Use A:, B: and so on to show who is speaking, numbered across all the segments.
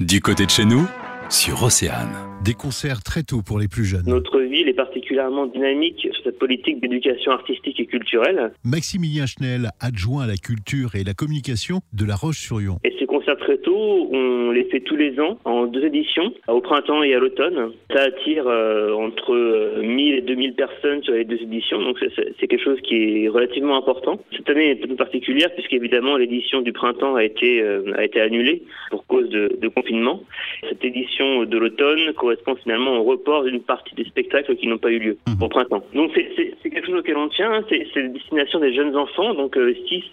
A: Du côté de chez nous, sur Océane.
B: Des concerts très tôt pour les plus jeunes.
C: Notre ville est particulièrement dynamique sur cette politique d'éducation artistique et culturelle.
B: Maximilien Schnell, adjoint à la culture et la communication de La Roche-sur-Yon.
C: Et très tôt, on les fait tous les ans en deux éditions, au printemps et à l'automne. Ça attire euh, entre 1000 et 2000 personnes sur les deux éditions, donc c'est- quelque chose qui est relativement important. Cette année est un peu particulière puisqu'évidemment l'édition du printemps a été, euh, a été annulée pour cause de, de confinement. Cette édition de l'automne correspond finalement au report d'une partie des spectacles qui n'ont pas eu lieu
B: Mhm.
C: au printemps. Donc c'est- quelque chose auquel on tient, hein. c'est la destination des jeunes enfants, donc 6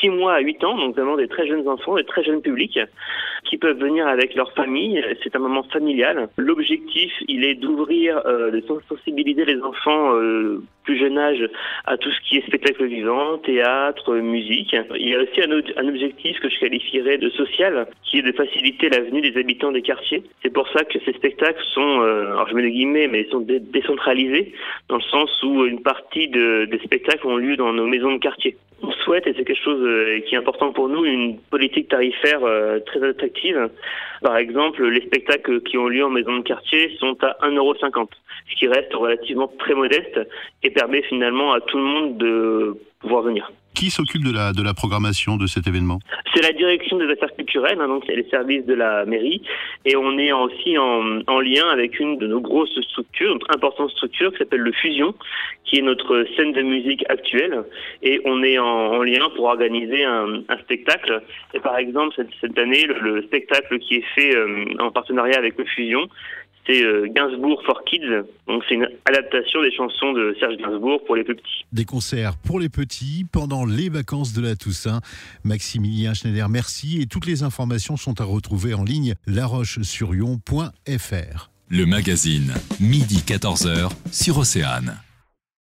C: six mois à 8 ans, donc vraiment des très jeunes enfants, des très jeunes publics qui peuvent venir avec leur famille. C'est un moment familial. L'objectif, il est d'ouvrir, euh, de sensibiliser les enfants euh, plus jeune âge à tout ce qui est spectacle vivant, théâtre, musique. Il y a aussi un, objectif que je qualifierais de social, qui est de faciliter la venue des habitants des quartiers. C'est pour ça que ces spectacles sont, euh, alors je mets des guillemets, mais ils sont dé- décentralisés, dans le sens où une partie de- des spectacles ont lieu dans nos maisons de quartier. Souhaite, et c'est quelque chose euh, qui est important pour nous, une politique tarifaire euh, très attractive. Par exemple, les spectacles qui ont lieu en maison de quartier sont à 1,50€, ce qui reste relativement très modeste et permet finalement à tout le monde de pouvoir venir.
D: Qui s'occupe de la, de la programmation de cet événement
C: C'est la direction des affaires culturelles, hein, donc c'est les services de la mairie, et on est aussi en, en lien avec une de nos grosses structures, notre importante structure qui s'appelle le Fusion, qui est notre scène de musique actuelle, et on est en, en lien pour organiser un, un spectacle. Et par exemple cette, cette année, le, le spectacle qui est fait euh, en partenariat avec le Fusion, c'est euh, Gainsbourg for Kids, donc c'est une adaptation des chansons de Serge Gainsbourg pour les plus petits.
B: Des concerts pour les petits pendant les vacances de la Toussaint. Maximilien Schneider, merci. Et toutes les informations sont à retrouver en ligne laroche-sur-yon.fr.
A: Le magazine, midi 14h, sur Océane.